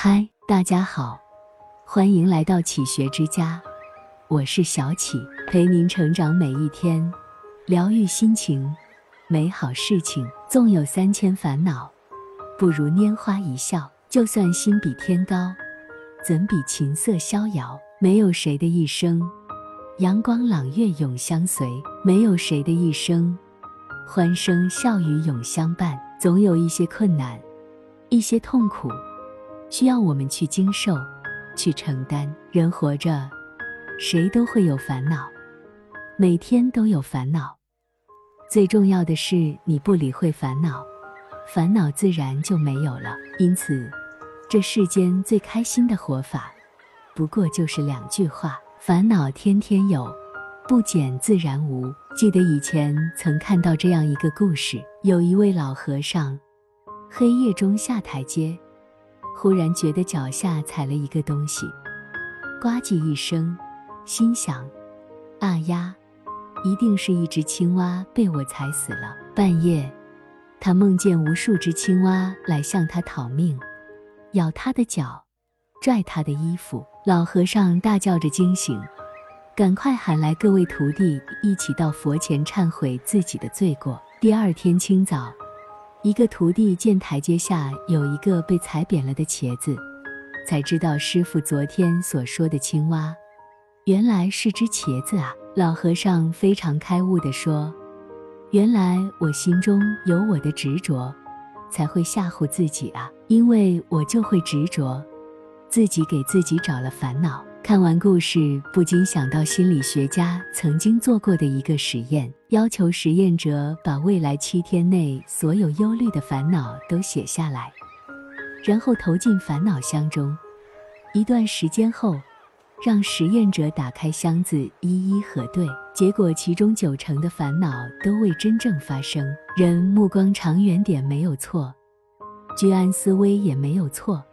嗨，大家好，欢迎来到启学之家，我是小启，陪您成长每一天，疗愈心情，美好事情。纵有三千烦恼，不如拈花一笑。就算心比天高，怎比琴瑟逍遥？没有谁的一生，阳光朗月永相随；没有谁的一生，欢声笑语永相伴。总有一些困难，一些痛苦。需要我们去经受，去承担。人活着，谁都会有烦恼，每天都有烦恼。最重要的是，你不理会烦恼，烦恼自然就没有了。因此，这世间最开心的活法，不过就是两句话：烦恼天天有，不减自然无。记得以前曾看到这样一个故事：有一位老和尚，黑夜中下台阶。忽然觉得脚下踩了一个东西，呱唧一声，心想：啊呀，一定是一只青蛙被我踩死了。半夜，他梦见无数只青蛙来向他讨命，咬他的脚，拽他的衣服。老和尚大叫着惊醒，赶快喊来各位徒弟，一起到佛前忏悔自己的罪过。第二天清早。一个徒弟见台阶下有一个被踩扁了的茄子，才知道师傅昨天所说的青蛙，原来是只茄子啊！老和尚非常开悟地说：“原来我心中有我的执着，才会吓唬自己啊！因为我就会执着，自己给自己找了烦恼。”看完故事，不禁想到心理学家曾经做过的一个实验，要求实验者把未来七天内所有忧虑的烦恼都写下来，然后投进烦恼箱中。一段时间后，让实验者打开箱子一一核对，结果其中九成的烦恼都未真正发生。人目光长远点没有错，居安思危也没有错，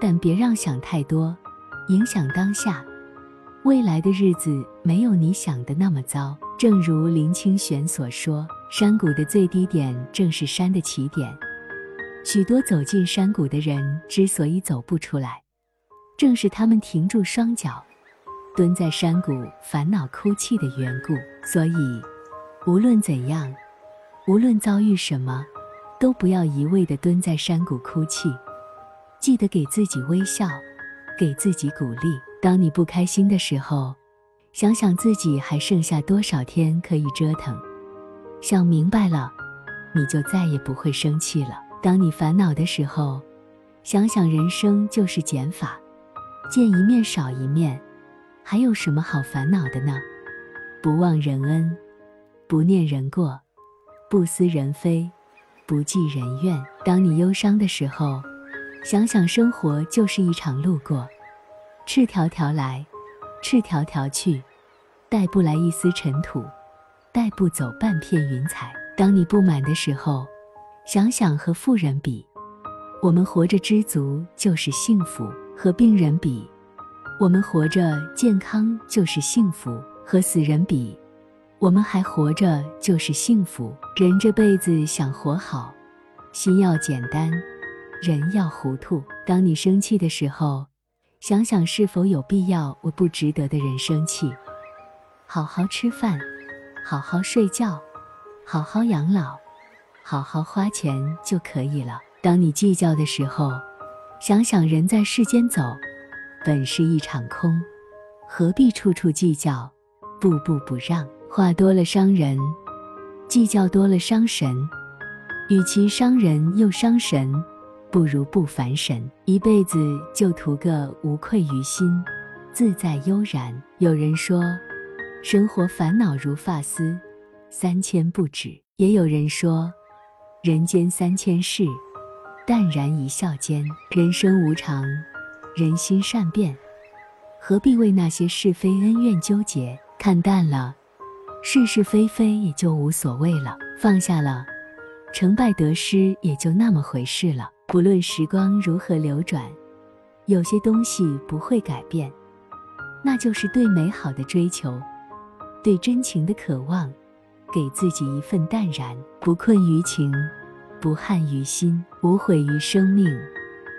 但别让想太多。影响当下，未来的日子没有你想的那么糟。正如林清玄所说：“山谷的最低点正是山的起点。”许多走进山谷的人之所以走不出来，正是他们停住双脚，蹲在山谷烦恼哭泣的缘故。所以，无论怎样，无论遭遇什么，都不要一味地蹲在山谷哭泣，记得给自己微笑。给自己鼓励。当你不开心的时候，想想自己还剩下多少天可以折腾。想明白了，你就再也不会生气了。当你烦恼的时候，想想人生就是减法，见一面少一面，还有什么好烦恼的呢？不忘人恩，不念人过，不思人非，不计人怨。当你忧伤的时候。想想生活就是一场路过，赤条条来，赤条条去，带不来一丝尘土，带不走半片云彩。当你不满的时候，想想和富人比，我们活着知足就是幸福；和病人比，我们活着健康就是幸福；和死人比，我们还活着就是幸福。人这辈子想活好，心要简单。人要糊涂。当你生气的时候，想想是否有必要为不值得的人生气。好好吃饭，好好睡觉，好好养老，好好花钱就可以了。当你计较的时候，想想人在世间走，本是一场空，何必处处计较，步步不让？话多了伤人，计较多了伤神。与其伤人又伤神。不如不烦神，一辈子就图个无愧于心，自在悠然。有人说，生活烦恼如发丝，三千不止；也有人说，人间三千事，淡然一笑间。人生无常，人心善变，何必为那些是非恩怨纠结？看淡了，是是非非也就无所谓了；放下了，成败得失也就那么回事了。不论时光如何流转，有些东西不会改变，那就是对美好的追求，对真情的渴望，给自己一份淡然，不困于情，不憾于心，无悔于生命，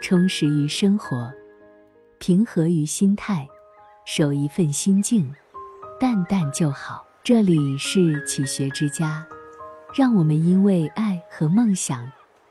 充实于生活，平和于心态，守一份心境，淡淡就好。这里是启学之家，让我们因为爱和梦想